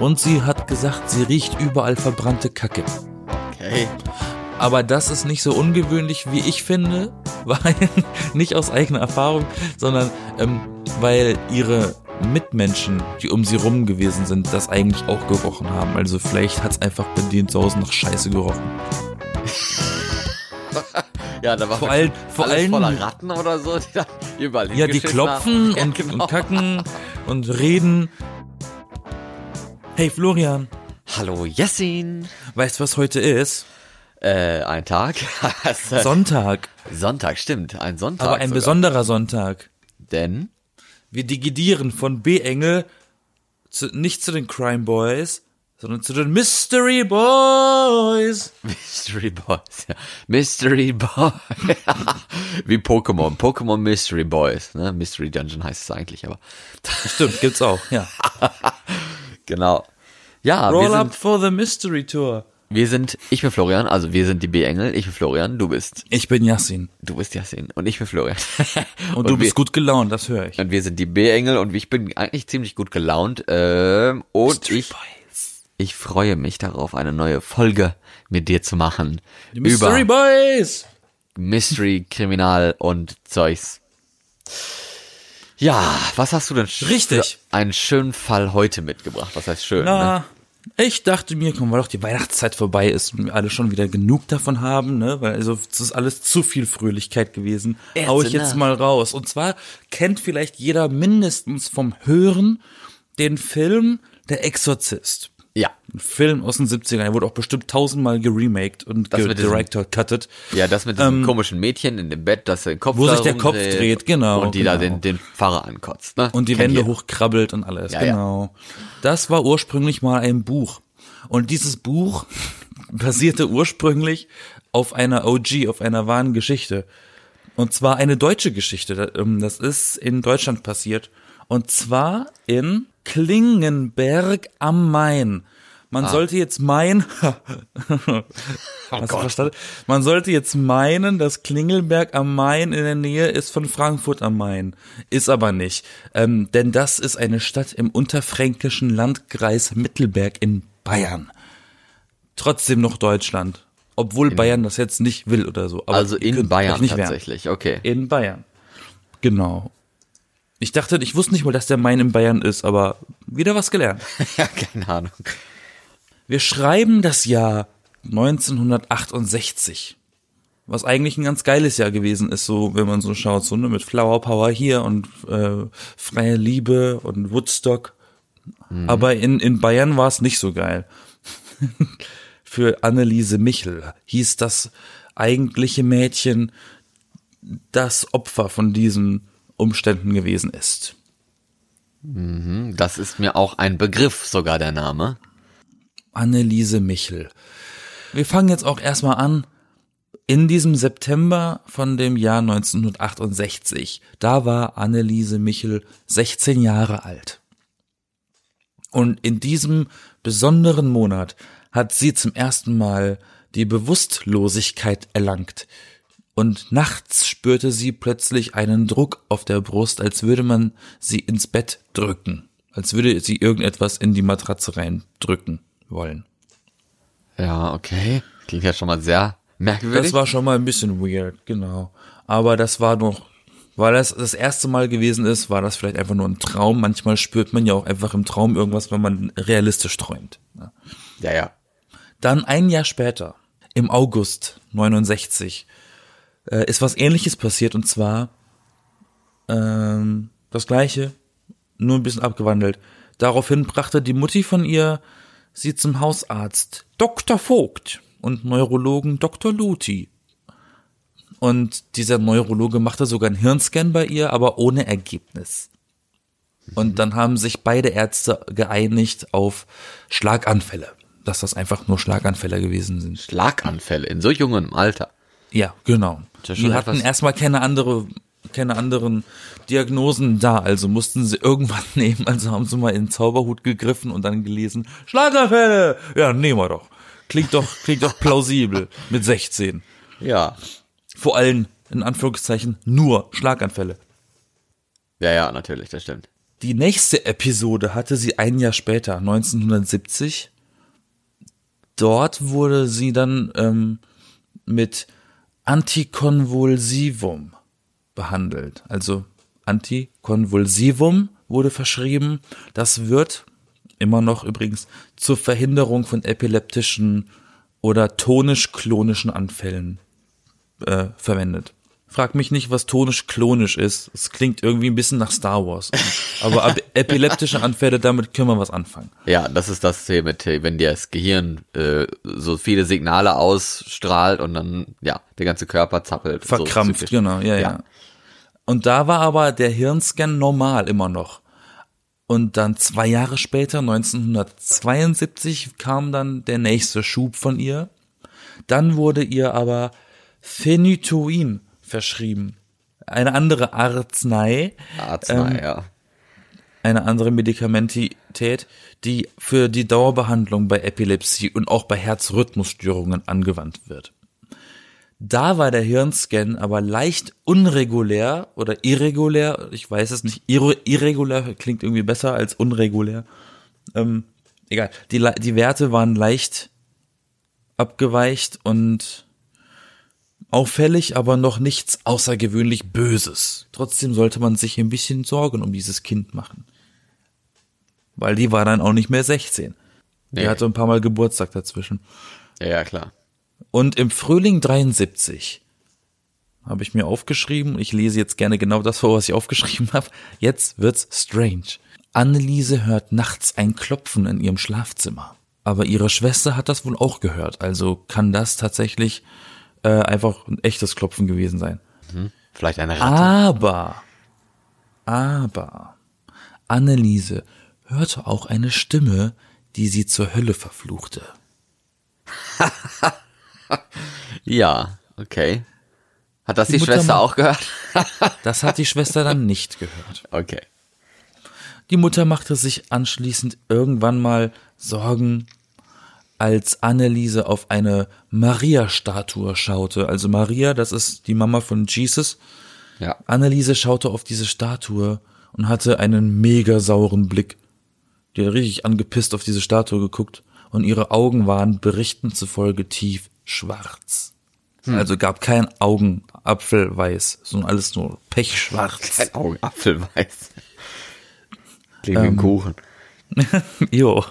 und sie hat gesagt, sie riecht überall verbrannte Kacke. Okay. Aber das ist nicht so ungewöhnlich, wie ich finde, weil nicht aus eigener Erfahrung, sondern ähm, weil ihre Mitmenschen, die um sie rum gewesen sind, das eigentlich auch gerochen haben. Also vielleicht hat es einfach bei denen zu Hause nach Scheiße gerochen. Ja, da war Vor allem, vor allem, voller Ratten oder so, die da überall ja, die klopfen und, genau. und kacken und reden. Hey Florian, Hallo Jessin. weißt du, was heute ist? Äh, ein Tag. Also, Sonntag, Sonntag, stimmt. Ein Sonntag. aber ein sogar. besonderer Sonntag. Denn Wir digidieren von B-Engel zu, nicht zu den Crime Boys, sondern zu den Mystery Boys. Mystery Boys. Ja. Mystery Boy. Wie Pokémon. Pokémon Mystery Boys. Ne? Mystery Dungeon heißt es eigentlich, aber Stimmt, gibt's auch, ja. genau. Ja, Roll up for the Mystery Tour. wir sind, ich bin Florian, also wir sind die B-Engel, ich bin Florian, du bist, Ich bin Yassin. du bist Yasin und ich bin Florian. Und, du wir, bist gut gelaunt, das höre ich. Und wir sind die B-Engel und ich bin eigentlich ziemlich gut gelaunt. Ähm, und Mystery ich, Boys. ich freue mich darauf, eine neue Folge mit dir zu machen. Die Mystery Boys. Mystery, Kriminal und Zeugs. Ja, was hast du denn Richtig. einen schönen Fall heute mitgebracht? Was heißt schön? Ne? Na, ich dachte mir, komm, weil doch die Weihnachtszeit vorbei ist und wir alle schon wieder genug davon haben, ne, weil also es ist alles zu viel Fröhlichkeit gewesen, hau ich jetzt mal raus. Und zwar kennt vielleicht jeder mindestens vom Hören den Film Der Exorzist. Ja, Ein Film aus den 70ern, der wurde auch bestimmt tausendmal geremaked und director cutted. ja, das mit diesem komischen Mädchen in dem Bett, das den Kopf Ähm, Wo da sich der Kopf dreht, genau, Und die da genau. den, den Pfarrer ankotzt. Ne? und die Kennt Wände jeder. hochkrabbelt und alles. Ja, ja. genau. Das war ursprünglich mal ein Buch. Und dieses Buch basierte ursprünglich auf einer OG, auf einer wahren Geschichte. Und zwar eine deutsche Geschichte. Ähm, Das ist in Deutschland passiert. Und zwar in Klingenberg am Main. Man sollte jetzt meinen, Hast du verstanden? Man sollte jetzt meinen, dass Klingelberg am Main in der Nähe ist von Frankfurt am Main. Ist aber nicht. Ähm, denn das ist eine Stadt im unterfränkischen Landkreis Mittelberg in Bayern. Trotzdem noch Deutschland. Obwohl Bayern das jetzt nicht will oder so. Aber Also in Bayern tatsächlich, okay. In Bayern. Genau. Ich dachte, ich wusste nicht mal, dass der Main in Bayern ist, aber wieder was gelernt. ja, keine Ahnung. Wir schreiben das Jahr 1968. Was eigentlich ein ganz geiles Jahr gewesen ist, so wenn man so schaut, so ne, mit Flower Power hier und äh, freie Liebe und Woodstock. Aber in, in Bayern war es nicht so geil. Für Anneliese Michel hieß das eigentliche Mädchen, das Opfer von diesen Umständen gewesen ist. Das ist mir auch ein Begriff, sogar der Name. Anneliese Michel. Wir fangen jetzt auch erstmal an. In diesem September von dem Jahr 1968, da war Anneliese Michel 16 Jahre alt. Und in diesem besonderen Monat hat sie zum ersten Mal die Bewusstlosigkeit erlangt. Und nachts spürte sie plötzlich einen Druck auf der Brust, als würde man sie ins Bett drücken. Als würde sie irgendetwas in die Matratze reindrücken wollen. Ja, okay. Klingt ja schon mal sehr merkwürdig. Das war schon mal ein bisschen weird, genau. Aber das war noch, weil das das erste Mal gewesen ist, war das vielleicht einfach nur ein Traum. Manchmal spürt man ja auch einfach im Traum irgendwas, wenn man realistisch träumt. Ja. ja, ja. Dann ein Jahr später, im August 69, äh, ist was ähnliches passiert und zwar ähm, das gleiche, nur ein bisschen abgewandelt. Daraufhin brachte die Mutti von ihr sie zum Hausarzt Dr. Vogt und Neurologen Dr. Luthi. Und dieser Neurologe machte sogar einen Hirnscan bei ihr, aber ohne Ergebnis. Und dann haben sich beide Ärzte geeinigt auf Schlaganfälle, dass das einfach nur Schlaganfälle gewesen sind. Schlaganfälle in so jungem Alter. Ja, genau. ja Die hatten erstmal keine andere, keine anderen Diagnosen da, also mussten sie irgendwann nehmen, also haben sie mal in den Zauberhut gegriffen und dann gelesen, Schlaganfälle! Ja, nehmen wir doch. Klingt doch, klingt doch plausibel mit 16. Ja. Vor allem, in Anführungszeichen, nur Schlaganfälle. Ja, ja, natürlich, das stimmt. Die nächste Episode hatte sie ein Jahr später, 1970. Dort wurde sie dann ähm, mit Antikonvulsivum behandelt. Also Antikonvulsivum wurde verschrieben. Das wird immer noch übrigens zur Verhinderung von epileptischen oder tonisch-klonischen Anfällen äh, verwendet. Frag mich nicht, was tonisch-klonisch ist. Es klingt irgendwie ein bisschen nach Star Wars. Aber ab- epileptische Anfälle, damit können wir was anfangen. Ja, das ist das hier mit, wenn dir das Gehirn äh, so viele Signale ausstrahlt und dann, ja, der ganze Körper zappelt. so Verkrampft, zyklisch. genau, ja, ja, Ja. Und da war aber der Hirnscan normal immer noch. Und dann zwei Jahre später, 1972, kam dann der nächste Schub von ihr. Dann wurde ihr aber Phenytoin verschrieben. Eine andere Arznei, Arznei, Ähm, ja. eine andere Medikamentität, die für die Dauerbehandlung bei Epilepsie und auch bei Herzrhythmusstörungen angewandt wird. Da war der Hirnscan aber leicht unregulär oder irregulär, ich weiß es nicht, irre, irregulär klingt irgendwie besser als unregulär. Ähm, egal, die, die Werte waren leicht abgeweicht und auffällig, aber noch nichts außergewöhnlich Böses. Trotzdem sollte man sich ein bisschen Sorgen um dieses Kind machen. Weil die war dann auch nicht mehr 16. Die Nee. hatte ein paar Mal Geburtstag dazwischen. Ja, ja, klar. Und im Frühling 73 habe ich mir aufgeschrieben, ich lese jetzt gerne genau das vor, was ich aufgeschrieben habe. Jetzt wird's strange. Anneliese hört nachts ein Klopfen in ihrem Schlafzimmer. Aber ihre Schwester hat das wohl auch gehört. Also kann das tatsächlich äh, einfach ein echtes Klopfen gewesen sein. Vielleicht eine. Ratte. Aber, aber, Anneliese hörte auch eine Stimme, die sie zur Hölle verfluchte. Ja, okay. Hat das die, Mutter Schwester auch gehört? Das hat die Schwester dann nicht gehört. okay. Die Mutter machte sich anschließend irgendwann mal Sorgen, als Anneliese auf eine Maria-Statue schaute. Also Maria, das ist die Mama von Jesus. Ja. Anneliese schaute auf diese Statue und hatte einen mega sauren Blick. Die hat richtig angepisst auf diese Statue geguckt und ihre Augen waren Berichten zufolge tief schwarz. Also gab kein Augenapfelweiß, sondern alles nur pechschwarz. Kein Augenapfelweiß. Klingt Ähm. Kuchen. Jo,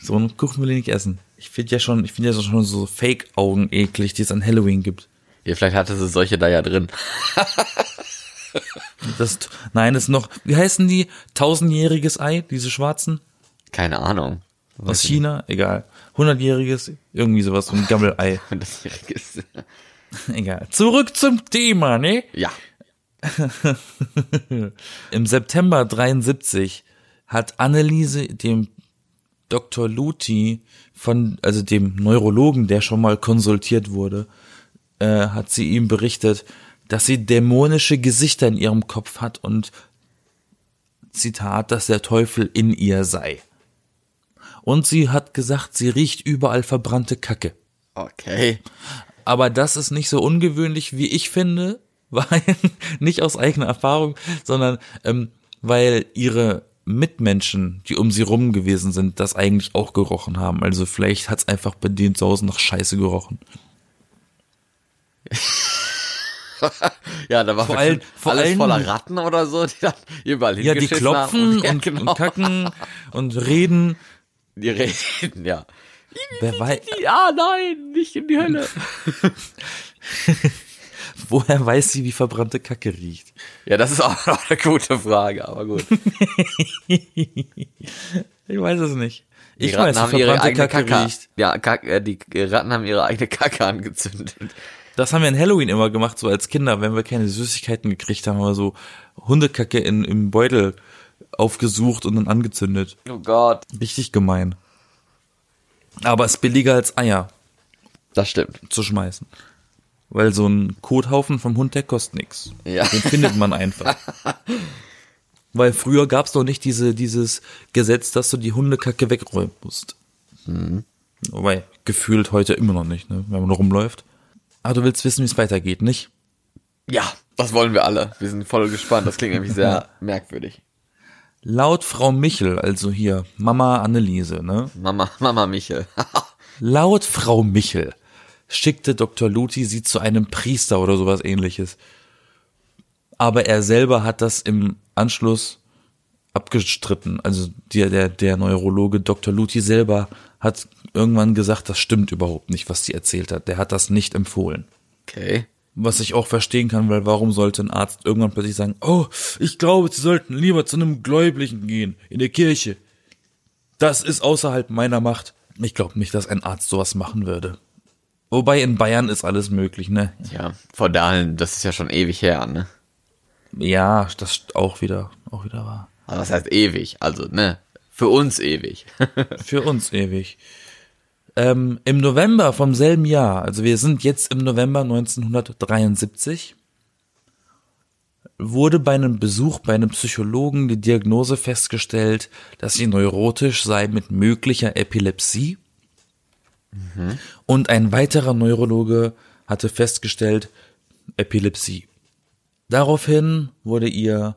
so einen Kuchen will ich nicht essen. Ich finde ja schon, ich finde ja schon so Fake-Augen eklig, die es an Halloween gibt. Ja, vielleicht hatte sie solche da ja drin. Das, nein, das ist noch, wie heißen die? Tausendjähriges Ei, diese schwarzen? Keine Ahnung. Aus China? Egal. Hundertjähriges, irgendwie sowas, so ein Gammelei. Ist. Egal. Zurück zum Thema, ne? Ja. Im September 73 hat Anneliese dem Dr. Luti von, also dem Neurologen, der schon mal konsultiert wurde, äh, hat sie ihm berichtet, dass sie dämonische Gesichter in ihrem Kopf hat und Zitat, dass der Teufel in ihr sei. Und sie hat gesagt, sie riecht überall verbrannte Kacke. Okay. Aber das ist nicht so ungewöhnlich, wie ich finde, weil nicht aus eigener Erfahrung, sondern ähm, weil ihre Mitmenschen, die um sie rum gewesen sind, das eigentlich auch gerochen haben. Also vielleicht hat's einfach bei denen zu Hause nach Scheiße gerochen. Ja, da war Vor allem- vor alles allem- voller Ratten oder so, die dann überall Ja, die klopfen ja, und, genau. und kacken und reden. Die reden, ja. Wer weiß, Ja, nein, nicht in die Hölle. Woher weiß sie, wie verbrannte Kacke riecht? Ja, das ist auch eine gute Frage, aber gut. Ich weiß es nicht. Die Ich Ratten weiß, haben wie ihre verbrannte eigene Kacke Kacke. riecht. Ja, Kack, äh, die Ratten haben ihre eigene Kacke angezündet. Das haben wir in Halloween immer gemacht, so als Kinder, wenn wir keine Süßigkeiten gekriegt haben, haben wir so Hundekacke in, im Beutel aufgesucht und dann angezündet. Oh Gott. Richtig gemein. Aber es ist billiger als Eier Das stimmt. zu schmeißen. Weil so ein Kothaufen vom Hund, der kostet nix. Ja. Den findet man einfach. Weil früher gab's doch nicht diese, dieses Gesetz, dass du die Hundekacke wegräumen musst. Wobei, gefühlt heute immer noch nicht, ne? wenn man rumläuft. Aber du willst wissen, wie es weitergeht, nicht? Ja, das wollen wir alle. Wir sind voll gespannt. Das klingt nämlich sehr merkwürdig. Laut Frau Michel, also hier Mama Anneliese, ne? Mama, Mama Michel. Laut Frau Michel schickte Dr. Luthi sie zu einem Priester oder sowas ähnliches. Aber er selber hat das im Anschluss abgestritten. Also der, der, der Neurologe Dr. Luthi selber hat irgendwann gesagt, das stimmt überhaupt nicht, was sie erzählt hat. Der hat das nicht empfohlen. Okay. Was ich auch verstehen kann, weil warum sollte ein Arzt irgendwann plötzlich sagen, oh, ich glaube, Sie sollten lieber zu einem Gläubigen gehen, in der Kirche. Das ist außerhalb meiner Macht. Ich glaube nicht, dass ein Arzt sowas machen würde. Wobei in Bayern ist alles möglich, ne? Ja, von daher, das ist ja schon ewig her, ne? Ja, das ist auch wieder, auch wieder wahr. Aber was heißt ewig? Also, ne? Für uns ewig. Für uns ewig. Ähm, Im November vom selben Jahr, also wir sind jetzt im November 1973, wurde bei einem Besuch bei einem Psychologen die Diagnose festgestellt, dass sie neurotisch sei mit möglicher Epilepsie. Und ein weiterer Neurologe hatte festgestellt, Epilepsie. Daraufhin wurde ihr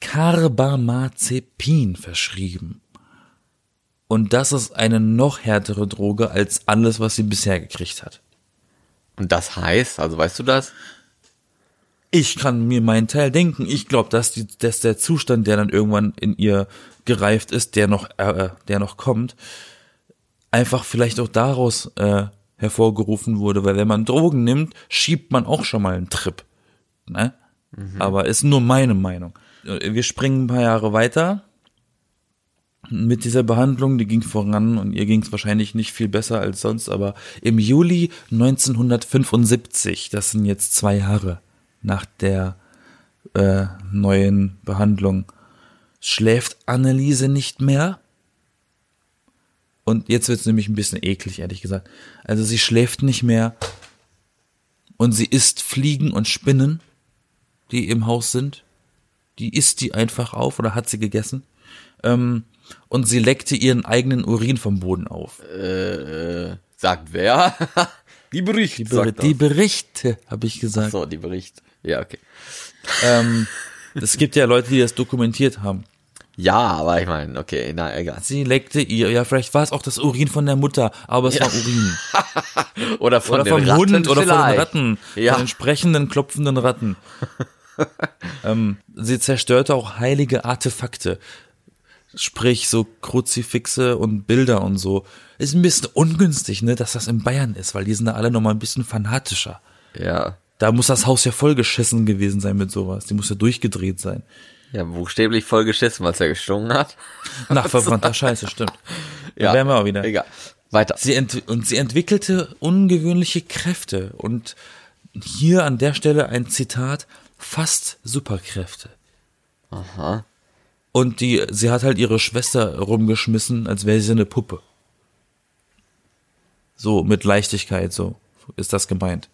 Carbamazepin verschrieben. Und das ist eine noch härtere Droge als alles, was sie bisher gekriegt hat. Und das heißt, also weißt du das? Ich kann mir meinen Teil denken. Ich glaube, dass, die, dass der Zustand, der dann irgendwann in ihr gereift ist, der noch, äh, der noch kommt, einfach vielleicht auch daraus äh, hervorgerufen wurde, weil wenn man Drogen nimmt, schiebt man auch schon mal einen Trip. Ne? Aber ist nur meine Meinung. Äh, Wir springen ein paar Jahre weiter mit dieser Behandlung, die ging voran und ihr ging es wahrscheinlich nicht viel besser als sonst, aber im Juli 1975, das sind jetzt zwei Jahre nach der äh, neuen Behandlung, schläft Anneliese nicht mehr. Und jetzt wird es nämlich ein bisschen eklig, ehrlich gesagt. Also sie schläft nicht mehr und sie isst Fliegen und Spinnen, die im Haus sind. Die isst die einfach auf oder hat sie gegessen. Ähm, und sie leckte ihren eigenen Urin vom Boden auf. Äh, sagt wer? die Bericht. Die, Ber die. Berichte, habe ich gesagt. so, die Bericht. Ja, okay. Ähm, es gibt ja Leute, die das dokumentiert haben. Ja, aber ich meine, okay, na egal. Sie leckte ihr, ja, vielleicht war es auch das Urin von der Mutter, aber es Ja. war Urin. Oder von Oder vom Ratten Hund oder von den. Ratten. Ja. Von den sprechenden, klopfenden Ratten. ähm, sie zerstörte auch heilige Artefakte. Sprich, so Kruzifixe und Bilder und so. Ist ein bisschen ungünstig, ne, dass das in Bayern ist, weil die sind da alle nochmal ein bisschen fanatischer. Ja. Da muss das Haus ja vollgeschissen gewesen sein mit sowas. Die muss ja durchgedreht sein. Ja, buchstäblich voll geschissen, weil er gestunken hat. Nach verbrannter Scheiße, stimmt. Ja. Da wären wir auch wieder. Egal. Weiter. Sie ent und sie entwickelte ungewöhnliche Kräfte und hier an der Stelle ein Zitat, fast Superkräfte. Aha. Und die, sie hat halt ihre Schwester rumgeschmissen, als wäre sie eine Puppe. So, mit Leichtigkeit, so ist das gemeint.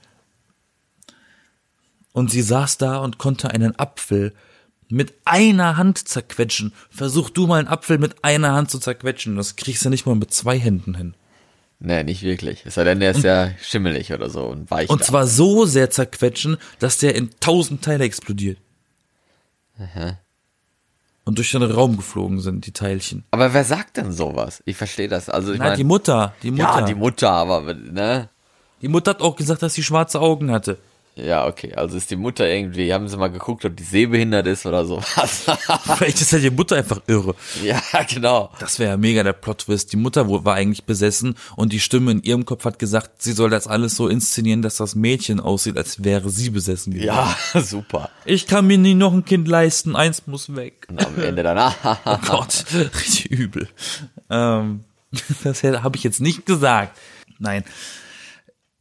Und sie saß da und konnte einen Apfel mit einer Hand zerquetschen. Versuch du mal einen Apfel mit einer Hand zu zerquetschen. Das kriegst du nicht mal mit zwei Händen hin. Nee, nicht wirklich. Es sei denn, der ist ja schimmelig oder so und weich. Und da. zwar so sehr zerquetschen, dass der in tausend Teile explodiert. Und durch den Raum geflogen sind, die Teilchen. Aber wer sagt denn sowas? Ich verstehe das. Also ich Na, meine, die Mutter, die Mutter. ja, die Mutter, aber ne? Die Mutter hat auch gesagt, dass sie schwarze Augen hatte. Ja, okay. Also ist die Mutter irgendwie, haben sie mal geguckt, ob die sehbehindert ist oder sowas. Vielleicht ist ja die Mutter einfach irre. ja, genau. Das wäre ja mega der Plot-Twist. Die Mutter war eigentlich besessen und die Stimme in ihrem Kopf hat gesagt, sie soll das alles so inszenieren, dass das Mädchen aussieht, als wäre sie besessen gewesen. Ja, super. Ich kann mir nie noch ein Kind leisten, eins muss weg. Und am Ende danach. Oh Gott, richtig übel. Ähm, das habe ich jetzt nicht gesagt. Nein.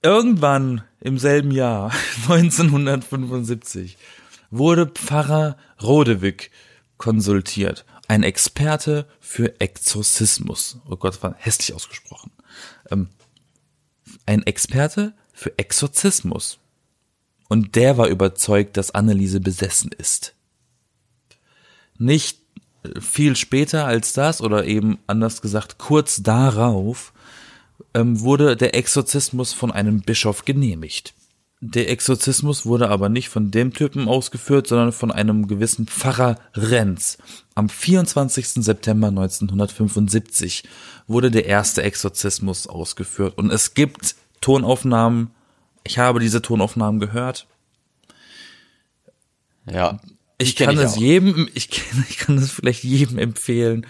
Irgendwann im selben Jahr, 1975, wurde Pfarrer Rodewig konsultiert. Ein Experte für Exorzismus. Oh Gott, das war hässlich ausgesprochen. Ähm, ein Experte für Exorzismus. Und der war überzeugt, dass Anneliese besessen ist. Nicht viel später als das oder eben anders gesagt kurz darauf ähm, wurde der Exorzismus von einem Bischof genehmigt. Der Exorzismus wurde aber nicht von dem Typen ausgeführt, sondern von einem gewissen Pfarrer Renz. Am 24. September 1975 wurde der erste Exorzismus ausgeführt und es gibt Tonaufnahmen. Ich habe diese Tonaufnahmen gehört. Ja. Ich kann es jedem, ich kann, ich kann es vielleicht jedem empfehlen,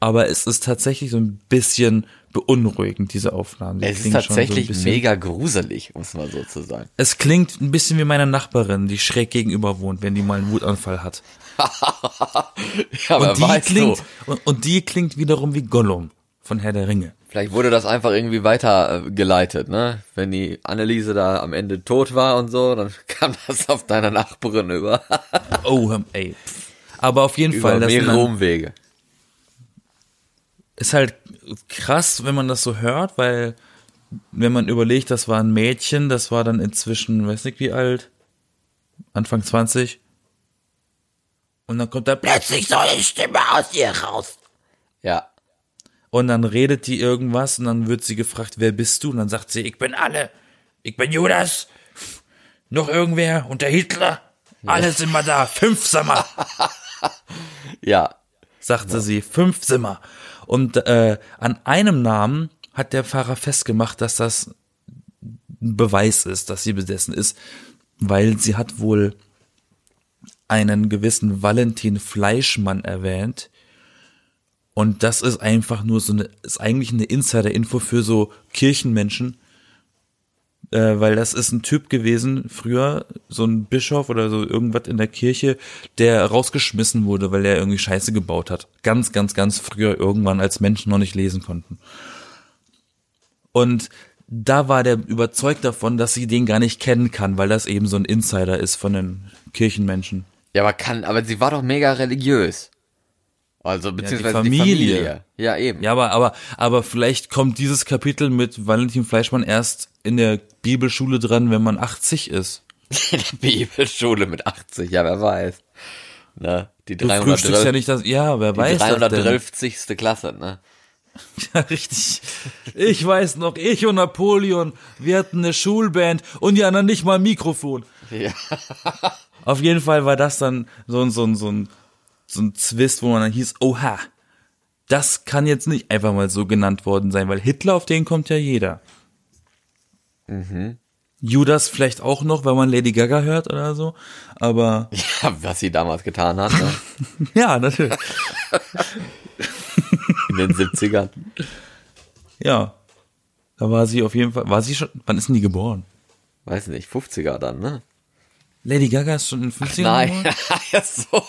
aber es ist tatsächlich so ein bisschen beunruhigend, diese Aufnahmen. Die Es ist klingen schon so ein tatsächlich bisschen- mega gruselig, muss man so zu sagen. Es klingt ein bisschen wie meine Nachbarin, die schräg gegenüber wohnt, wenn die mal einen Wutanfall hat. Ja, Und die klingt, du, und, und die klingt wiederum wie Gollum von Herr der Ringe. vielleicht wurde das einfach irgendwie weiter äh, geleitet, ne? Wenn die Anneliese da am Ende tot war und so, dann kam das auf deiner Nachbarin über, Oh, ey. Aber auf jeden Fall, über das sind mehrere dann, Umwege. Ist halt krass, wenn man das so hört, weil wenn man überlegt, das war ein Mädchen, das war dann inzwischen, weiß nicht wie alt, Anfang 20. Und dann kommt da plötzlich so eine Stimme aus ihr raus. Ja. Und dann redet die irgendwas und dann wird sie gefragt, wer bist du? Und dann sagt sie, ich bin alle. Ich bin Judas. Noch irgendwer? Und der Hitler? Alle sind wir da. Fünf wir, Ja. sagte sie. Fünf wir. Und äh, an einem Namen hat der Pfarrer festgemacht, dass das ein Beweis ist, dass sie besessen ist, weil sie hat wohl einen gewissen Valentin Fleischmann erwähnt. Und das ist einfach nur so eine, ist eigentlich eine Insider-Info für so Kirchenmenschen, äh, weil das ist ein Typ gewesen, früher, so ein Bischof oder so irgendwas in der Kirche, der rausgeschmissen wurde, weil er irgendwie Scheiße gebaut hat. Ganz, ganz, ganz früher irgendwann, als Menschen noch nicht lesen konnten. Und da war der überzeugt davon, dass sie den gar nicht kennen kann, weil das eben so ein Insider ist von den Kirchenmenschen. Ja, aber kann, aber sie war doch mega religiös. Also, beziehungsweise die Familie. Familie. Ja, eben. Ja, aber, aber, aber vielleicht kommt dieses Kapitel mit Valentin Fleischmann erst in der Bibelschule dran, wenn man 80 ist. Bibelschule mit 80, ja, wer weiß. Ne? Die Du frühstückst ja nicht das, ja, wer die weiß denn? 312. Klasse, ne? Ja, richtig. Ich weiß noch, ich und Napoleon, wir hatten eine Schulband und die anderen nicht mal ein Mikrofon. Ja. Auf jeden Fall war das dann so ein, so ein, so ein, so ein Zwist, wo man dann hieß, oha, das kann jetzt nicht einfach mal so genannt worden sein, weil Hitler, auf den kommt ja jeder. Judas vielleicht auch noch, wenn man Lady Gaga hört oder so, aber ja, was sie damals getan hat, ne? ja, natürlich. in den 70ern. Ja. Da war sie auf jeden Fall, war sie schon, wann ist denn die geboren? Weiß nicht, 50er dann, ne? Lady Gaga ist schon in den 50ern Nein, so.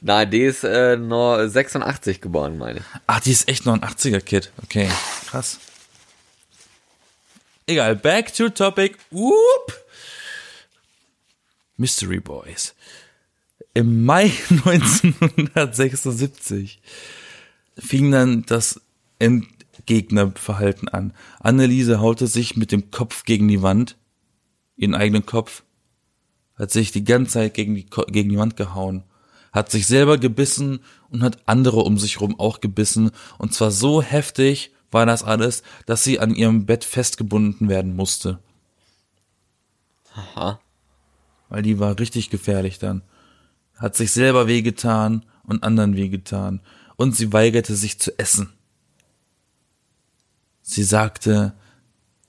Nein, die ist äh, nur 86 geboren, meine ich. Ach, die ist echt noch ein 80er-Kid. Okay, krass. Egal, back to topic. Whoop. Mystery Boys. Im Mai 1976 fing dann das Endgegnerverhalten an. Anneliese haute sich mit dem Kopf gegen die Wand, ihren eigenen Kopf, hat sich die ganze Zeit gegen die, gegen die Wand gehauen, hat sich selber gebissen und hat andere um sich rum auch gebissen. Und zwar so heftig war das alles, dass sie an ihrem Bett festgebunden werden musste. Aha. Weil die war richtig gefährlich dann. Hat sich selber wehgetan und anderen wehgetan. Und sie weigerte sich zu essen. Sie sagte,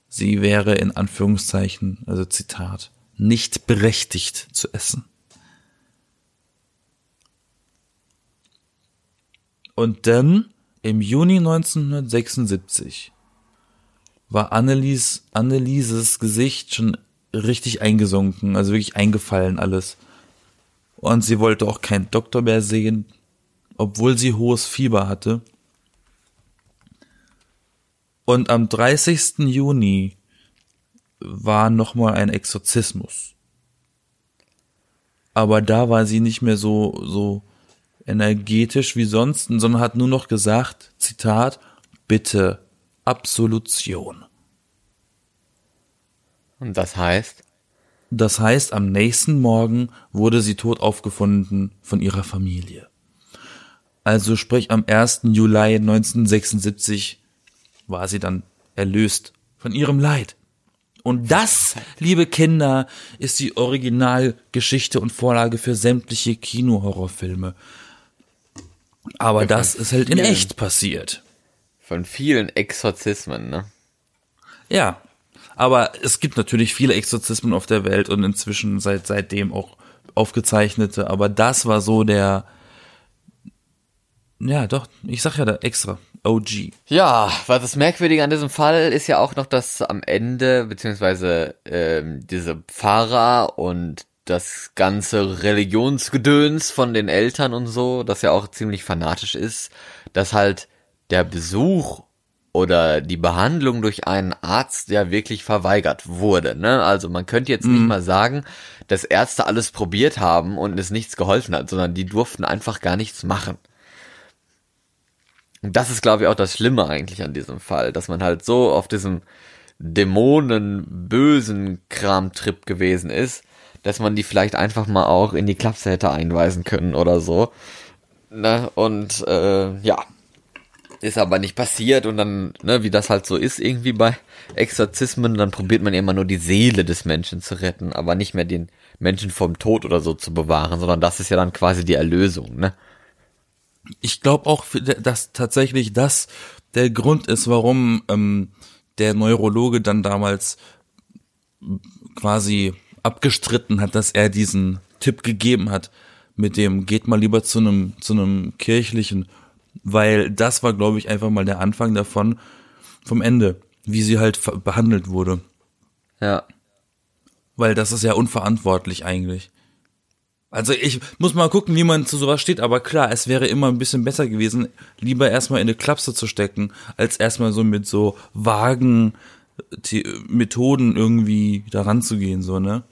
sie wäre in Anführungszeichen, also Zitat, nicht berechtigt zu essen. Und dann, im Juni 1976, war Annelies, Annelieses Gesicht schon richtig eingesunken, also wirklich eingefallen alles. Und sie wollte auch keinen Doktor mehr sehen, obwohl sie hohes Fieber hatte. Und am 30. Juni war nochmal ein Exorzismus. Aber da war sie nicht mehr so, so energetisch wie sonst, sondern hat nur noch gesagt, Zitat, bitte, Absolution. Und das heißt? Das heißt, am nächsten Morgen wurde sie tot aufgefunden von ihrer Familie. Also sprich am 1. Juli 1976 war sie dann erlöst von ihrem Leid. Und das, liebe Kinder, ist die Originalgeschichte und Vorlage für sämtliche Kinohorrorfilme. Aber das ist halt in vielen. echt passiert. Von vielen Exorzismen, ne? Ja. Aber es gibt natürlich viele Exorzismen auf der Welt und inzwischen seit seitdem auch aufgezeichnete. Aber das war so der, ja doch, ich sag ja da extra, OG. Ja, was das Merkwürdige an diesem Fall ist ja auch noch, dass am Ende, beziehungsweise ähm, diese Pfarrer und das ganze Religionsgedöns von den Eltern und so, das ja auch ziemlich fanatisch ist, dass halt der Besuch oder die Behandlung durch einen Arzt ja wirklich verweigert wurde. Ne? Also man könnte jetzt nicht mal sagen, dass Ärzte alles probiert haben und es nichts geholfen hat, sondern die durften einfach gar nichts machen. Und das ist, glaube ich, auch das Schlimme eigentlich an diesem Fall, dass man halt so auf diesem Dämonen bösen Kramtrip gewesen ist, dass man die vielleicht einfach mal auch in die Klapse hätte einweisen können oder so. Ne? Und äh, ja, ist aber nicht passiert und dann, ne, wie das halt so ist irgendwie bei Exorzismen, dann probiert man immer nur die Seele des Menschen zu retten, aber nicht mehr den Menschen vom Tod oder so zu bewahren, sondern das ist ja dann quasi die Erlösung, ne? Ich glaube auch, dass tatsächlich das der Grund ist, warum ähm, der Neurologe dann damals quasi abgestritten hat, dass er diesen Tipp gegeben hat, mit dem geht mal lieber zu einem zu einem kirchlichen, weil das war, glaube ich, einfach mal der Anfang davon vom Ende, wie sie halt behandelt wurde, Ja. weil das ist ja unverantwortlich eigentlich. Also ich muss mal gucken, wie man zu sowas steht, aber klar, es wäre immer ein bisschen besser gewesen, lieber erstmal in eine Klapse zu stecken, als erstmal so mit so vagen The Methoden irgendwie da ranzugehen, so, ne?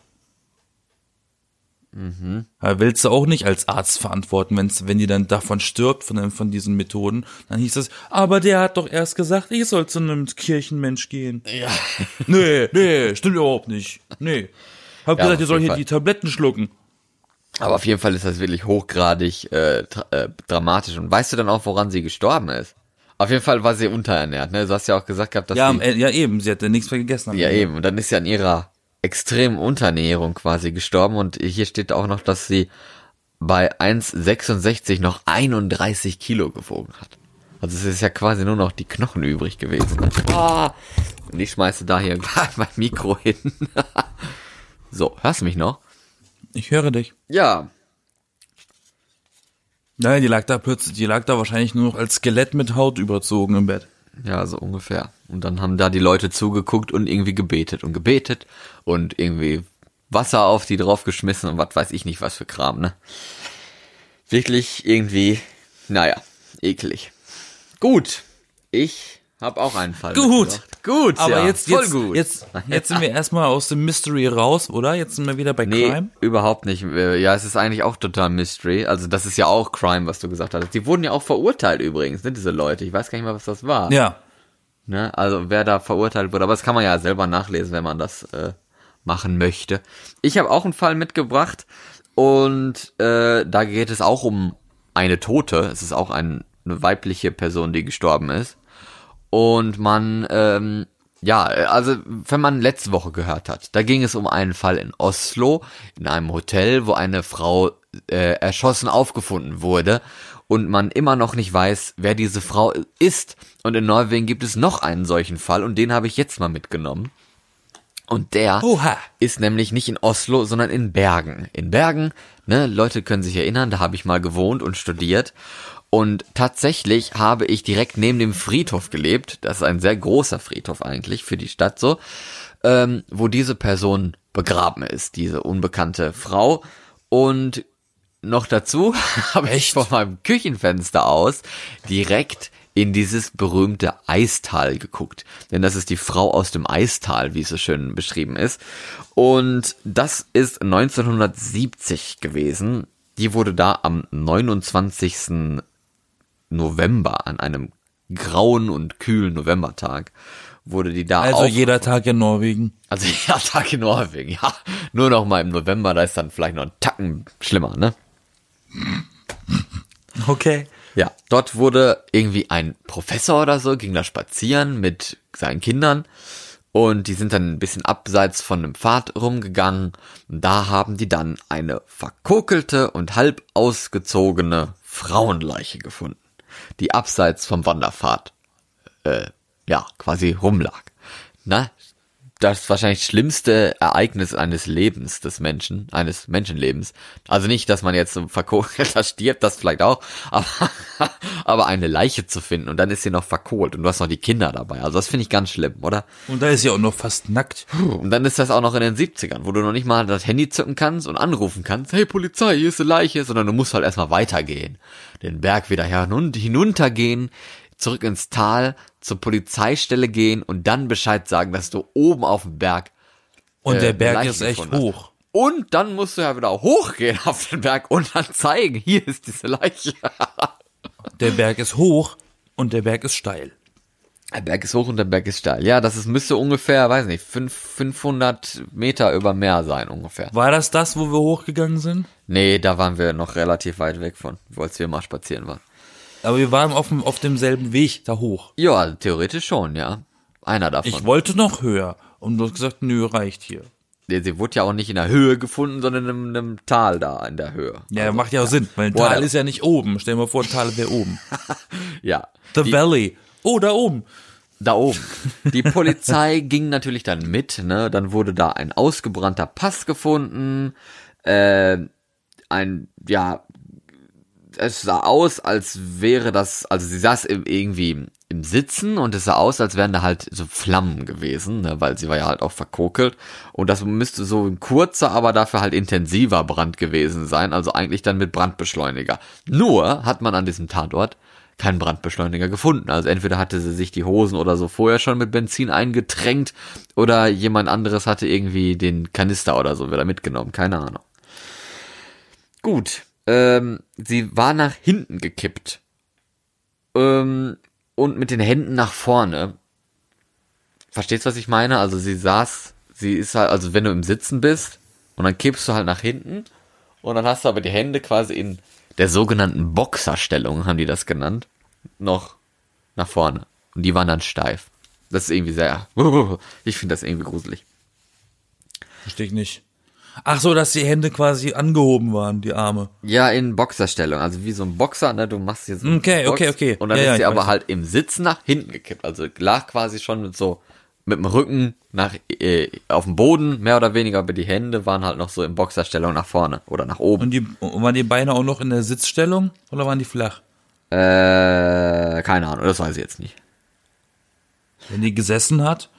Mhm. Willst du auch nicht als Arzt verantworten, wenn's, wenn die dann davon stirbt, von, von diesen Methoden, dann hieß es, aber der hat doch erst gesagt, ich soll zu einem Kirchenmensch gehen. Ja. Nee, nee, stimmt überhaupt nicht. Nee. Hab Ja, gesagt, ihr soll jeden hier Fall. die Tabletten schlucken. Aber auf jeden Fall ist das wirklich hochgradig äh, äh, dramatisch. Und weißt du dann auch, woran sie gestorben ist? Auf jeden Fall war sie unterernährt, ne? Du hast ja auch gesagt gehabt, dass Ja, sie, Ende- ja eben, sie hat ja nichts mehr gegessen. Ja, eben. Und dann ist sie an ihrer extremen Unterernährung quasi gestorben. Und hier steht auch noch, dass sie bei 1,66 noch 31 Kilo gewogen hat. Also es ist ja quasi nur noch die Knochen übrig gewesen. Ne? Ah, und ich schmeiße da hier mein Mikro hin. so, hörst du mich noch? Ich höre dich. Ja. Nein, die lag da plötzlich, die lag da wahrscheinlich nur noch als Skelett mit Haut überzogen im Bett. Ja, so ungefähr. Und dann haben da die Leute zugeguckt und irgendwie gebetet und gebetet und irgendwie Wasser auf die draufgeschmissen und was weiß ich nicht, was für Kram, ne? Wirklich irgendwie, naja, eklig. Gut, ich habe auch einen Fall. Gut. Gut, Aber ja, jetzt, voll jetzt, gut. jetzt, jetzt sind wir erstmal aus dem Mystery raus, oder? Jetzt sind wir wieder bei Nee, Crime. überhaupt nicht. Äh, Ja, es ist eigentlich auch total Mystery. Also das ist ja auch Crime, was du gesagt hattest. Die wurden ja auch verurteilt übrigens, ne, diese Leute. Ich weiß gar nicht mal, was das war. Ja. Ne? Also wer da verurteilt wurde, aber das kann man ja selber nachlesen, wenn man das äh, machen möchte. Ich habe auch einen Fall mitgebracht und äh, da geht es auch um eine Tote. Es ist auch ein, eine weibliche Person, die gestorben ist. Und man, ähm, ja, also wenn man letzte Woche gehört hat, da ging es um einen Fall in Oslo, in einem Hotel, wo eine Frau äh, erschossen aufgefunden wurde und man immer noch nicht weiß, wer diese Frau ist. Und in Norwegen gibt es noch einen solchen Fall und den habe ich jetzt mal mitgenommen. Und der Oha. ist nämlich nicht in Oslo, sondern in Bergen. In Bergen, ne, Leute können sich erinnern, da habe ich mal gewohnt und studiert. Und tatsächlich habe ich direkt neben dem Friedhof gelebt. Das ist ein sehr großer Friedhof eigentlich für die Stadt so, ähm, wo diese Person begraben ist, diese unbekannte Frau. Und noch dazu habe ich von meinem Küchenfenster aus direkt in dieses berühmte Eistal geguckt. Denn das ist die Frau aus dem Eistal, wie es so schön beschrieben ist. Und das ist 1970 gewesen. Die wurde da am 29. November, an einem grauen und kühlen Novembertag, wurde die da Also jeder Tag in Norwegen. also ja, Tag in Norwegen, ja. Nur noch mal im November, da ist dann vielleicht noch ein Tacken schlimmer, ne? Okay. Ja, dort wurde irgendwie ein Professor oder so, ging da spazieren mit seinen Kindern Und die sind dann ein bisschen abseits von einem Pfad rumgegangen. Und da haben die dann eine verkokelte und halb ausgezogene Frauenleiche gefunden, die abseits vom Wanderpfad, äh, ja, quasi rumlag. Na, das wahrscheinlich schlimmste Ereignis eines Lebens des Menschen, eines Menschenlebens. Also nicht, dass man jetzt so verkohlt, das stirbt, das vielleicht auch, aber, aber eine Leiche zu finden und dann ist sie noch verkohlt und du hast noch die Kinder dabei. Also das finde ich ganz schlimm, oder? Und da ist sie auch noch fast nackt. Und dann ist das auch noch in den 70ern, wo du noch nicht mal das Handy zücken kannst und anrufen kannst, hey Polizei, hier ist eine Leiche, sondern du musst halt erstmal weitergehen, den Berg wieder hinuntergehen, zurück ins Tal, zur Polizeistelle gehen und dann Bescheid sagen, dass du oben auf dem Berg Und äh, der Berg ist echt gefunden hast. hoch. Und dann musst du ja wieder hochgehen auf den Berg und dann zeigen, hier ist diese Leiche. Der Berg ist hoch und der Berg ist steil. Der Berg ist hoch und der Berg ist steil. Ja, das ist, müsste ungefähr, weiß nicht, fünf, 500 Meter über Meer sein ungefähr. War das das, wo wir hochgegangen sind? Nee, da waren wir noch relativ weit weg von, als wir mal spazieren waren. Aber wir waren auf, dem, auf demselben Weg da hoch. Ja, theoretisch schon, ja. Einer davon. Ich wollte noch höher. Und du hast gesagt, nö, reicht hier. Ja, sie wurde ja auch nicht in der Höhe gefunden, sondern in einem, einem Tal da in der Höhe. Ja, macht ja auch Sinn, weil ein Tal ist ja nicht oben. Stell dir mal vor, ein Tal wäre oben. Ja. The Die- Valley. Oh, da oben. Da oben. Die Polizei ging natürlich dann mit, ne? Dann wurde da ein ausgebrannter Pass gefunden, äh, ein, ja, es sah aus, als wäre das, also sie saß irgendwie im, im Sitzen und es sah aus, als wären da halt so Flammen gewesen, ne? weil sie war ja halt auch verkokelt und das müsste so ein kurzer, aber dafür halt intensiver Brand gewesen sein, also eigentlich dann mit Brandbeschleuniger. Nur hat man an diesem Tatort keinen Brandbeschleuniger gefunden. Also entweder hatte sie sich die Hosen oder so vorher schon mit Benzin eingetränkt oder jemand anderes hatte irgendwie den Kanister oder so wieder mitgenommen. Keine Ahnung. Gut. Ähm, sie war nach hinten gekippt. Ähm, und mit den Händen nach vorne. Verstehst was ich meine? Also sie saß, sie ist halt, also wenn du im Sitzen bist und dann kippst du halt nach hinten und dann hast du aber die Hände quasi in der sogenannten Boxerstellung, haben die das genannt, noch nach vorne. Und die waren dann steif. Das ist irgendwie sehr, ich finde das irgendwie gruselig. Verstehe ich nicht. Ach so, dass die Hände quasi angehoben waren, die Arme. Ja, in Boxerstellung, also wie so ein Boxer, ne, du machst hier so einen Okay, okay, okay. Und dann Ja, ist ja, sie aber weiß. halt im Sitzen nach hinten gekippt, also lag quasi schon mit so, mit dem Rücken nach, äh, auf dem Boden, mehr oder weniger, aber die Hände waren halt noch so in Boxerstellung nach vorne oder nach oben. Und die und waren die Beine auch noch in der Sitzstellung oder waren die flach? Äh, keine Ahnung, das weiß ich jetzt nicht. Wenn die gesessen hat,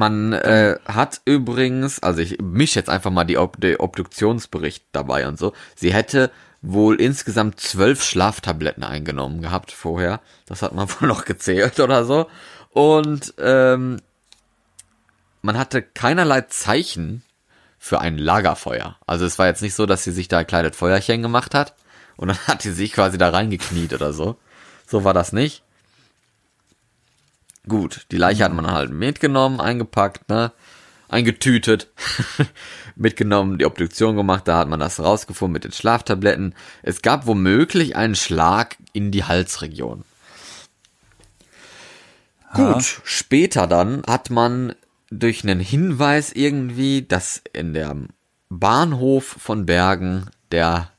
Man äh, hat übrigens, also ich misch jetzt einfach mal die, Ob den Obduktionsbericht dabei und so. Sie hätte wohl insgesamt zwölf Schlaftabletten eingenommen gehabt vorher. Das hat man wohl noch gezählt oder so. Und ähm, man hatte keinerlei Zeichen für ein Lagerfeuer. Also es war jetzt nicht so, dass sie sich da ein kleines Feuerchen gemacht hat und dann hat sie sich quasi da reingekniet oder so. So war das nicht. Gut, die Leiche hat man halt mitgenommen, eingepackt, ne? Eingetütet, mitgenommen, die Obduktion gemacht, da hat man das rausgefunden mit den Schlaftabletten. Es gab womöglich einen Schlag in die Halsregion. Gut, später dann hat man durch einen Hinweis irgendwie, dass in der Bahnhof von Bergen, der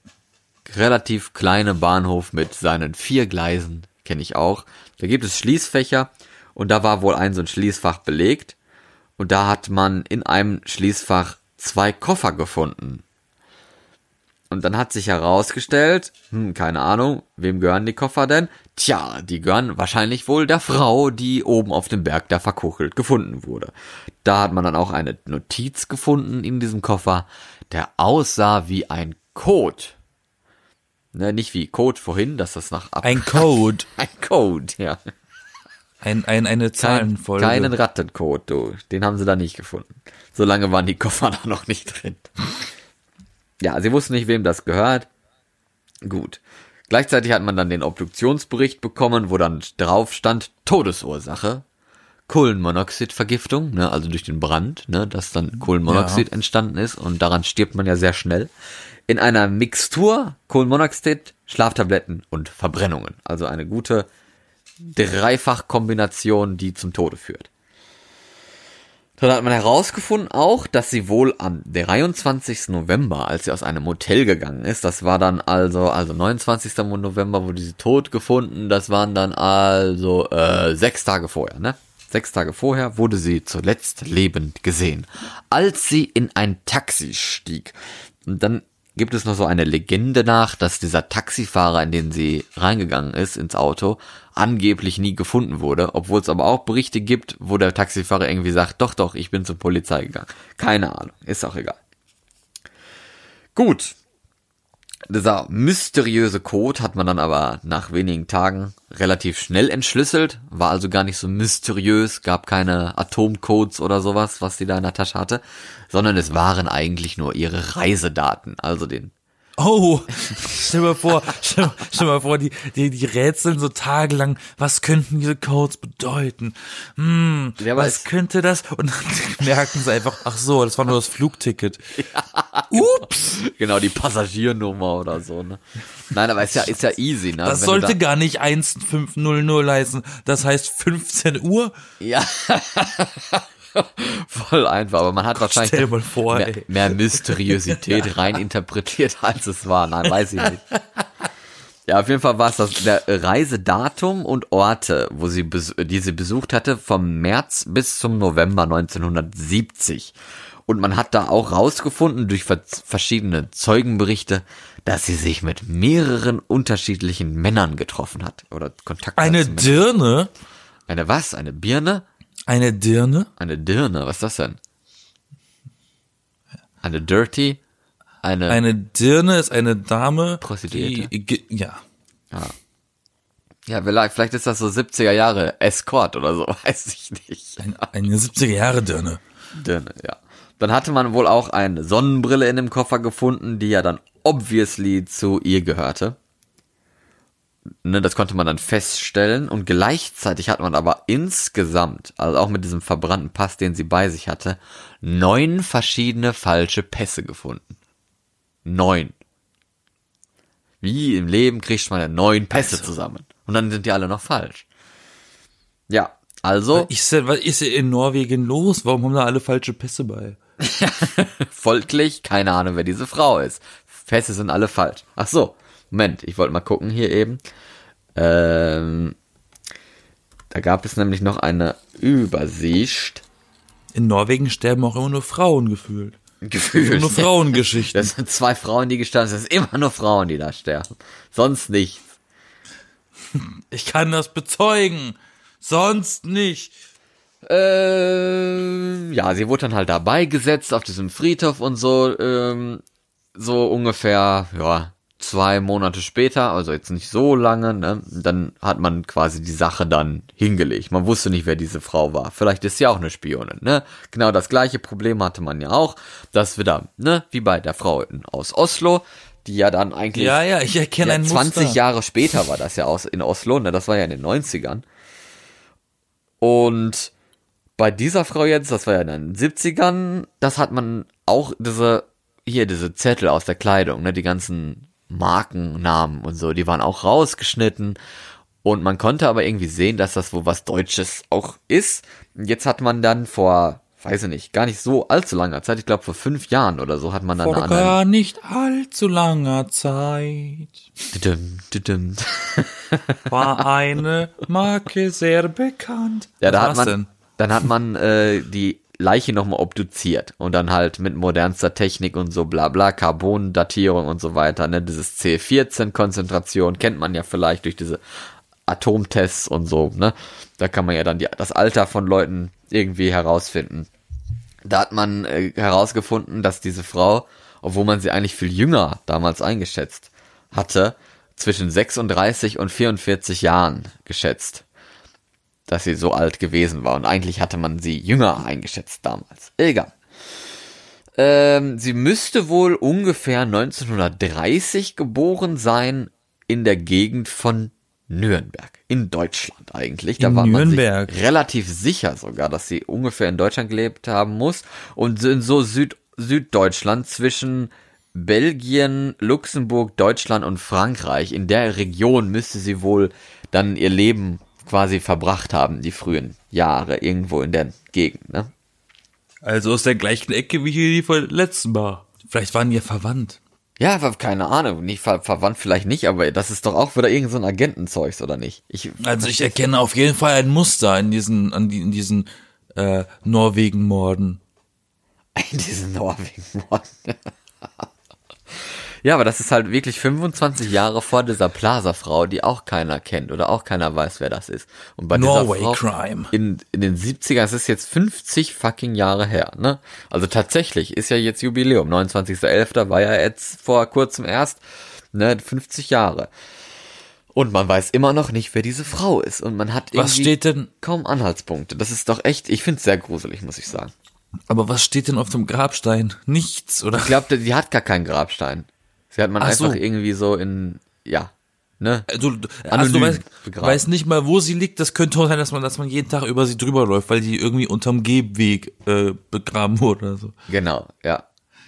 relativ kleine Bahnhof mit seinen vier Gleisen, kenne ich auch, da gibt es Schließfächer und da war wohl ein so ein Schließfach belegt und da hat man in einem Schließfach zwei Koffer gefunden. Und dann hat sich herausgestellt, hm, keine Ahnung, wem gehören die Koffer denn? Tja, die gehören wahrscheinlich wohl der Frau, die oben auf dem Berg da verkuchelt gefunden wurde. Da hat man dann auch eine Notiz gefunden in diesem Koffer, der aussah wie ein Code. Ne, nicht wie Code vorhin, dass das nach ab ein Code, ein Code, ja. Ein, ein, eine Kein, Zahlenfolge. keinen Rattencode, du. Den haben sie da nicht gefunden. So lange waren die Koffer da noch nicht drin. Ja, sie wussten nicht, wem das gehört. Gut. Gleichzeitig hat man dann den Obduktionsbericht bekommen, wo dann drauf stand Todesursache. Kohlenmonoxidvergiftung, ne, also durch den Brand, ne, dass dann Kohlenmonoxid entstanden ist und daran stirbt man ja sehr schnell. In einer Mixtur Kohlenmonoxid, Schlaftabletten und Verbrennungen. Also eine gute Dreifachkombination, die zum Tode führt. Dann hat man herausgefunden auch, dass sie wohl am 23. November, als sie aus einem Hotel gegangen ist, das war dann also, also 29. November wurde sie tot gefunden, das waren dann also äh, sechs Tage vorher, ne? Sechs Tage vorher wurde sie zuletzt lebend gesehen, als sie in ein Taxi stieg. Und dann gibt es noch so eine Legende nach, dass dieser Taxifahrer, in den sie reingegangen ist, ins Auto, angeblich nie gefunden wurde, obwohl es aber auch Berichte gibt, wo der Taxifahrer irgendwie sagt, doch, doch, ich bin zur Polizei gegangen. Keine Ahnung, ist auch egal. Gut. Dieser mysteriöse Code hat man dann aber nach wenigen Tagen relativ schnell entschlüsselt, war also gar nicht so mysteriös, gab keine Atomcodes oder sowas, was sie da in der Tasche hatte, sondern es waren eigentlich nur ihre Reisedaten, also den Oh, stell mal vor, stell, stell mal vor, die, die, die rätseln so tagelang, was könnten diese Codes bedeuten? Hm, Ja, was könnte das? Und dann merken sie einfach, ach so, das war nur das Flugticket. Ups, Genau, die Passagiernummer oder so, ne? Nein, aber ist ja, ist ja easy, ne? das Wenn sollte da, gar nicht 1500 heißen, das heißt 15 Uhr. Ja. Voll einfach, aber man hat wahrscheinlich dir mal vor, mehr, mehr Mysteriosität rein interpretiert, als es war. Nein, weiß ich nicht. Ja, auf jeden Fall war es das der Reisedatum und Orte, wo sie die sie besucht hatte, vom März bis zum November 1970. Und man hat da auch rausgefunden durch ver verschiedene Zeugenberichte, dass sie sich mit mehreren unterschiedlichen Männern getroffen hat oder Kontakt Eine. Dirne? eine was? Eine Birne? Eine Dirne? Eine Dirne, was ist das denn? Eine Dirty? Eine, Eine Dirne ist eine Dame, Prostituierte. die, ja. ja, vielleicht, vielleicht ist das so 70er Jahre Escort oder so, weiß ich nicht. Ein, eine 70er Jahre Dirne. Dirne, ja. Dann hatte man wohl auch eine Sonnenbrille in dem Koffer gefunden, die ja dann obviously zu ihr gehörte. Ne, das konnte man dann feststellen und gleichzeitig hat man aber insgesamt, also auch mit diesem verbrannten Pass, den sie bei sich hatte, neun verschiedene falsche Pässe gefunden. Neun. Wie im Leben kriegt man ja neun Pässe zusammen. Und dann sind die alle noch falsch. Ja, also Ich sag, was ist hier in Norwegen los? Warum haben da alle falsche Pässe bei? folglich, keine Ahnung, wer diese Frau ist. Pässe sind alle falsch. Ach so, Moment, ich wollte mal gucken hier eben. Ähm, da gab es nämlich noch eine Übersicht. In Norwegen sterben auch immer nur Frauen gefühlt. Gefühlt. Nur Frauengeschichten. Das sind zwei Frauen, die gestorben sind. Das sind immer nur Frauen, die da sterben. Sonst nichts. Ich kann das bezeugen. Sonst nicht. Ähm, ja, sie wurde dann halt dabei gesetzt auf diesem Friedhof und so, ähm, so ungefähr, ja, zwei Monate später, also jetzt nicht so lange, ne, dann hat man quasi die Sache dann hingelegt. Man wusste nicht, wer diese Frau war. Vielleicht ist sie auch eine Spionin, ne? Genau das gleiche Problem hatte man ja auch, dass wir da, ne, wie bei der Frau aus Oslo, die ja dann eigentlich Ja, ja, ich erkenne ja, ein 20 Muster. Jahre später war das ja aus in Oslo, ne? Das war ja in den 90ern. Und bei dieser Frau jetzt, das war ja in den 70ern, das hat man auch diese, hier, diese Zettel aus der Kleidung, ne, die ganzen Markennamen und so, die waren auch rausgeschnitten. Und man konnte aber irgendwie sehen, dass das wohl was Deutsches auch ist. Jetzt hat man dann vor, weiß ich nicht, gar nicht so allzu langer Zeit, ich glaube vor fünf Jahren oder so, hat man dann Vor eine andere. gar nicht allzu langer Zeit Düdüm, düdüm. war eine Marke sehr bekannt. Ja, da Was hat man, dann hat man äh, die Leiche nochmal obduziert und dann halt mit modernster Technik und so bla bla, Carbondatierung und so weiter, ne, dieses C14-Konzentration kennt man ja vielleicht durch diese Atomtests und so, ne, da kann man ja dann die, das Alter von Leuten irgendwie herausfinden. Da hat man äh, herausgefunden, dass diese Frau, obwohl man sie eigentlich viel jünger damals eingeschätzt hatte, zwischen 36 und 44 Jahren geschätzt dass sie so alt gewesen war. Und eigentlich hatte man sie jünger eingeschätzt damals. Egal. Ähm, sie müsste wohl ungefähr 1930 geboren sein in der Gegend von Nürnberg. In Deutschland eigentlich. Da In war man Nürnberg. sich relativ sicher sogar, dass sie ungefähr in Deutschland gelebt haben muss. Und in so Süd Süddeutschland zwischen Belgien, Luxemburg, Deutschland und Frankreich. In der Region müsste sie wohl dann ihr Leben quasi verbracht haben, die frühen Jahre, irgendwo in der Gegend, ne? Also aus der gleichen Ecke wie hier die von letzten Mal. Vielleicht waren die ja verwandt. Ja, keine Ahnung, nicht ver verwandt vielleicht nicht, aber das ist doch auch wieder irgend so ein Agentenzeugs, oder nicht? Ich, Also ich erkenne auf jeden Fall ein Muster in diesen, an die, in diesen äh, Norwegen-Morden. in diesen Norwegen-Mord. Ja, aber das ist halt wirklich 25 Jahre vor dieser Plaza-Frau, die auch keiner kennt oder auch keiner weiß, wer das ist. Und bei Norway dieser Frau Crime. In, in den 70ern, das ist jetzt 50 fucking Jahre her, ne? Also tatsächlich ist ja jetzt Jubiläum. 29.11. war ja jetzt vor kurzem erst, ne, 50 Jahre. Und man weiß immer noch nicht, wer diese Frau ist. Und man hat irgendwie Was steht denn, kaum Anhaltspunkte. Das ist doch echt, ich finde es sehr gruselig, muss ich sagen. aber was steht denn auf dem Grabstein? Nichts, oder? Ich glaube, die hat gar keinen Grabstein. Sie hat man Ach einfach so. irgendwie so in, ja, ne? Also Anonym du weißt, weißt nicht mal, wo sie liegt. Das könnte auch sein, dass man, dass man jeden Tag über sie drüber läuft, weil die irgendwie unterm Gehweg äh, begraben wurde oder so. Genau, ja.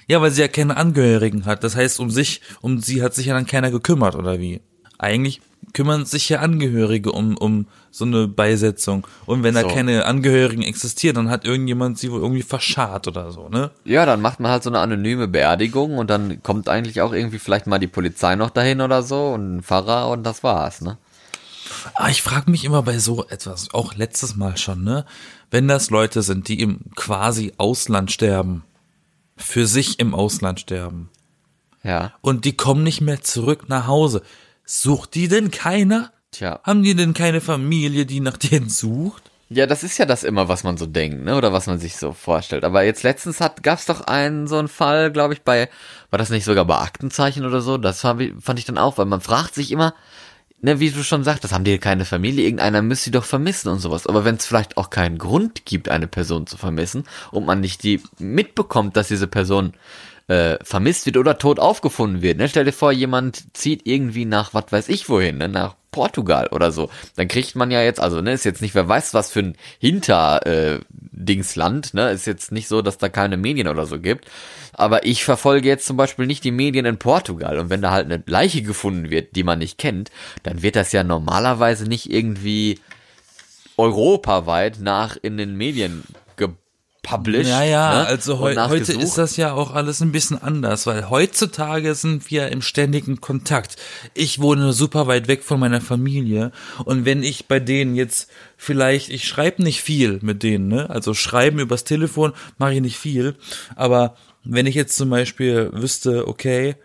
Ja, weil sie ja keine Angehörigen hat. Das heißt, um sich, um sie hat sich ja dann keiner gekümmert, oder wie? Eigentlich kümmern sich ja Angehörige um, um so eine Beisetzung. Und wenn da So. keine Angehörigen existieren, dann hat irgendjemand sie wohl irgendwie verscharrt oder so, ne? Ja, dann macht man halt so eine anonyme Beerdigung und dann kommt eigentlich auch irgendwie vielleicht mal die Polizei noch dahin oder so und ein Pfarrer und das war's, ne? Aber ich frage mich immer bei so etwas, auch letztes Mal schon, ne? Wenn das Leute sind, die im quasi Ausland sterben, für sich im Ausland sterben, Ja. und die kommen nicht mehr zurück nach Hause, sucht die denn keiner? Tja. Haben die denn keine Familie, die nach denen sucht? Ja, das ist ja das immer, was man so denkt, ne? Oder was man sich so vorstellt. Aber jetzt letztens hat, gab's doch einen so einen Fall, glaube ich, bei, war das nicht sogar bei Aktenzeichen oder so? Das fand ich, fand ich dann auch, weil man fragt sich immer, ne, wie du schon sagtest, haben die keine Familie? Irgendeiner müsste sie doch vermissen und sowas. Aber wenn es vielleicht auch keinen Grund gibt, eine Person zu vermissen und man nicht die mitbekommt, dass diese Person äh, vermisst wird oder tot aufgefunden wird. Ne? Stell dir vor, jemand zieht irgendwie nach, was weiß ich wohin, ne? nach Portugal oder so. Dann kriegt man ja jetzt, also ne, ist jetzt nicht, wer weiß was für ein Hinter äh, ne? Ist jetzt nicht so, dass da keine Medien oder so gibt. Aber ich verfolge jetzt zum Beispiel nicht die Medien in Portugal. Und wenn da halt eine Leiche gefunden wird, die man nicht kennt, dann wird das ja normalerweise nicht irgendwie europaweit nach in den Medien gepublished. Ja, ja, ne? also heu heute ist das ja auch alles ein bisschen anders, weil heutzutage sind wir im ständigen Kontakt. Ich wohne super weit weg von meiner Familie und wenn ich bei denen jetzt vielleicht, ich schreibe nicht viel mit denen, ne? Also schreiben übers Telefon mache ich nicht viel, aber wenn ich jetzt zum Beispiel wüsste, okay,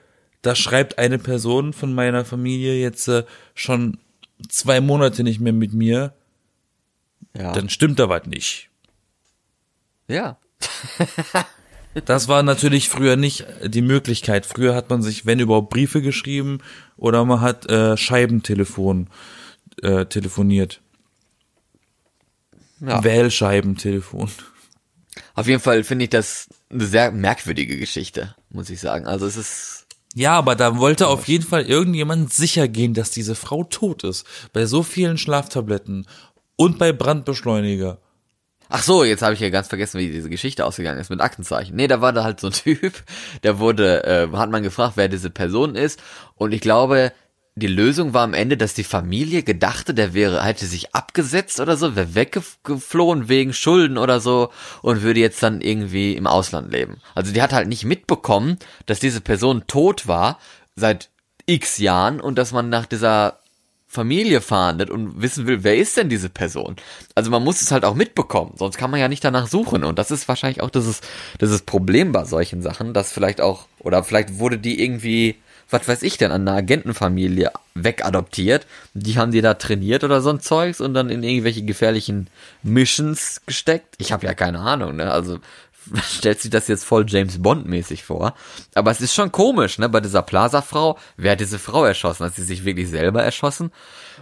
da schreibt eine Person von meiner Familie jetzt äh, schon zwei Monate nicht mehr mit mir, ja. dann stimmt da was nicht. Ja. Das war natürlich früher nicht die Möglichkeit. Früher hat man sich, wenn überhaupt, Briefe geschrieben oder man hat äh, Scheibentelefon äh, telefoniert. Ja. Wählscheibentelefon. Auf jeden Fall finde ich das eine sehr merkwürdige Geschichte, muss ich sagen. Also es ist, Ja, aber da wollte auf jeden Fall irgendjemand sicher gehen, dass diese Frau tot ist. Bei so vielen Schlaftabletten und bei Brandbeschleuniger. Ach so, jetzt habe ich ja ganz vergessen, wie diese Geschichte ausgegangen ist mit Aktenzeichen. Nee, da war da halt so ein Typ, der wurde, äh, hat man gefragt, wer diese Person ist. Und ich glaube, die Lösung war am Ende, dass die Familie gedachte, der wäre, hätte sich abgesetzt oder so, wäre weggeflohen wegen Schulden oder so und würde jetzt dann irgendwie im Ausland leben. Also die hat halt nicht mitbekommen, dass diese Person tot war seit x Jahren und dass man nach dieser Familie fahndet und wissen will, wer ist denn diese Person? Also man muss es halt auch mitbekommen, sonst kann man ja nicht danach suchen. Und das ist wahrscheinlich auch dieses, dieses Problem bei solchen Sachen, dass vielleicht auch, oder vielleicht wurde die irgendwie, was weiß ich denn, an eine Agentenfamilie wegadoptiert. Die haben die da trainiert oder so ein Zeugs und dann in irgendwelche gefährlichen Missions gesteckt. Ich habe ja keine Ahnung, ne? Also stellt sich das jetzt voll James Bond mäßig vor. Aber es ist schon komisch, ne? Bei dieser Plaza-Frau, wer hat diese Frau erschossen? Hat sie sich wirklich selber erschossen?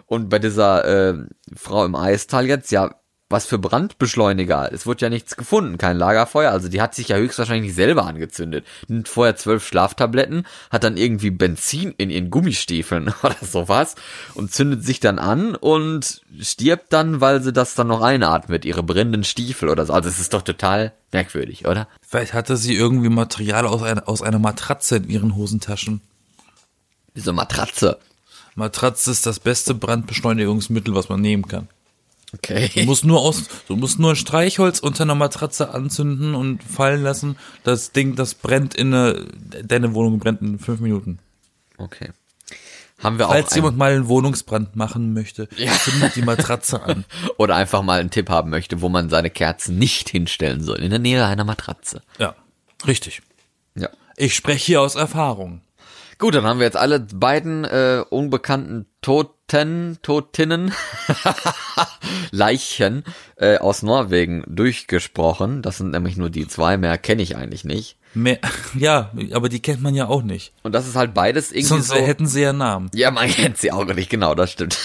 Und bei dieser äh, Frau im Eistal jetzt, ja, was für Brandbeschleuniger? Es wurde ja nichts gefunden, kein Lagerfeuer. Also die hat sich ja höchstwahrscheinlich selber angezündet. Nimmt vorher zwölf Schlaftabletten, hat dann irgendwie Benzin in ihren Gummistiefeln oder sowas und zündet sich dann an und stirbt dann, weil sie das dann noch einatmet, ihre brennenden Stiefel oder so. Also es ist doch total merkwürdig, oder? Vielleicht hatte sie irgendwie Material aus einer, aus einer Matratze in ihren Hosentaschen. Diese Matratze. Matratze ist das beste Brandbeschleunigungsmittel, was man nehmen kann. Okay. Du musst nur aus, du musst nur ein Streichholz unter einer Matratze anzünden und fallen lassen. Das Ding, das brennt in eine, deine Wohnung brennt in fünf Minuten. Okay. Haben wir auch Falls jemand mal einen Wohnungsbrand machen möchte, zündet die Matratze an. oder einfach mal einen Tipp haben möchte, wo man seine Kerzen nicht hinstellen soll, in der Nähe einer Matratze. Ja, richtig. Ja. Ich spreche hier aus Erfahrung. Gut, dann haben wir jetzt alle beiden äh, unbekannten Toten, Totinnen, Leichen äh, aus Norwegen durchgesprochen. Das sind nämlich nur die zwei, mehr kenne ich eigentlich nicht. Mehr, ja, aber die kennt man ja auch nicht. Und das ist halt beides irgendwie Sonst so. hätten sie ja Namen. Ja, man kennt sie auch nicht, genau, das stimmt.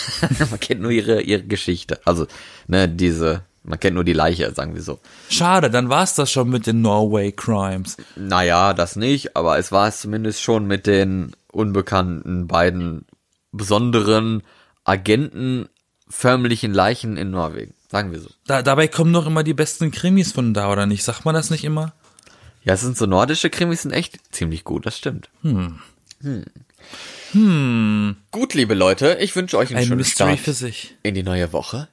man kennt nur ihre, ihre Geschichte. Also, ne, diese, man kennt nur die Leiche, sagen wir so. Schade, dann war's das schon mit den Norway Crimes. Naja, das nicht, aber es war es zumindest schon mit den unbekannten beiden besonderen agentenförmlichen Leichen in Norwegen. Sagen wir so. Da, dabei kommen doch immer die besten Krimis von da, oder nicht? Sagt man das nicht immer? Ja, es sind so nordische Krimis, sind echt ziemlich gut, das stimmt. Hm. Gut, liebe Leute, ich wünsche euch einen Ein schönen Mystery Start für sich. in die neue Woche.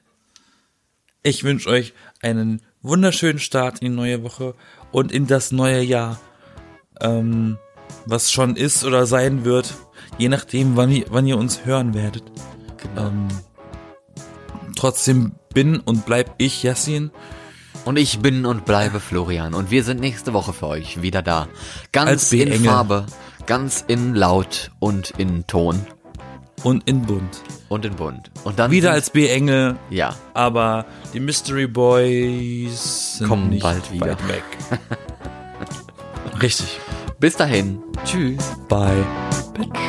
Ich wünsche euch einen wunderschönen Start in die neue Woche und in das neue Jahr. Ähm, was schon ist oder sein wird, je nachdem, wann ihr, wann ihr uns hören werdet. Genau. Ähm, trotzdem bin und bleib ich Yassin. Und ich bin und bleibe Florian und wir sind nächste Woche für euch wieder da. Ganz in. Farbe, ganz in Laut und in Ton und in Bunt. und in Bunt. Und dann Wieder als B-Engel, ja, aber die Mystery Boys sind Kommen nicht bald wieder. weit weg. Richtig. Bis dahin. Tschüss. Bye. Bitch.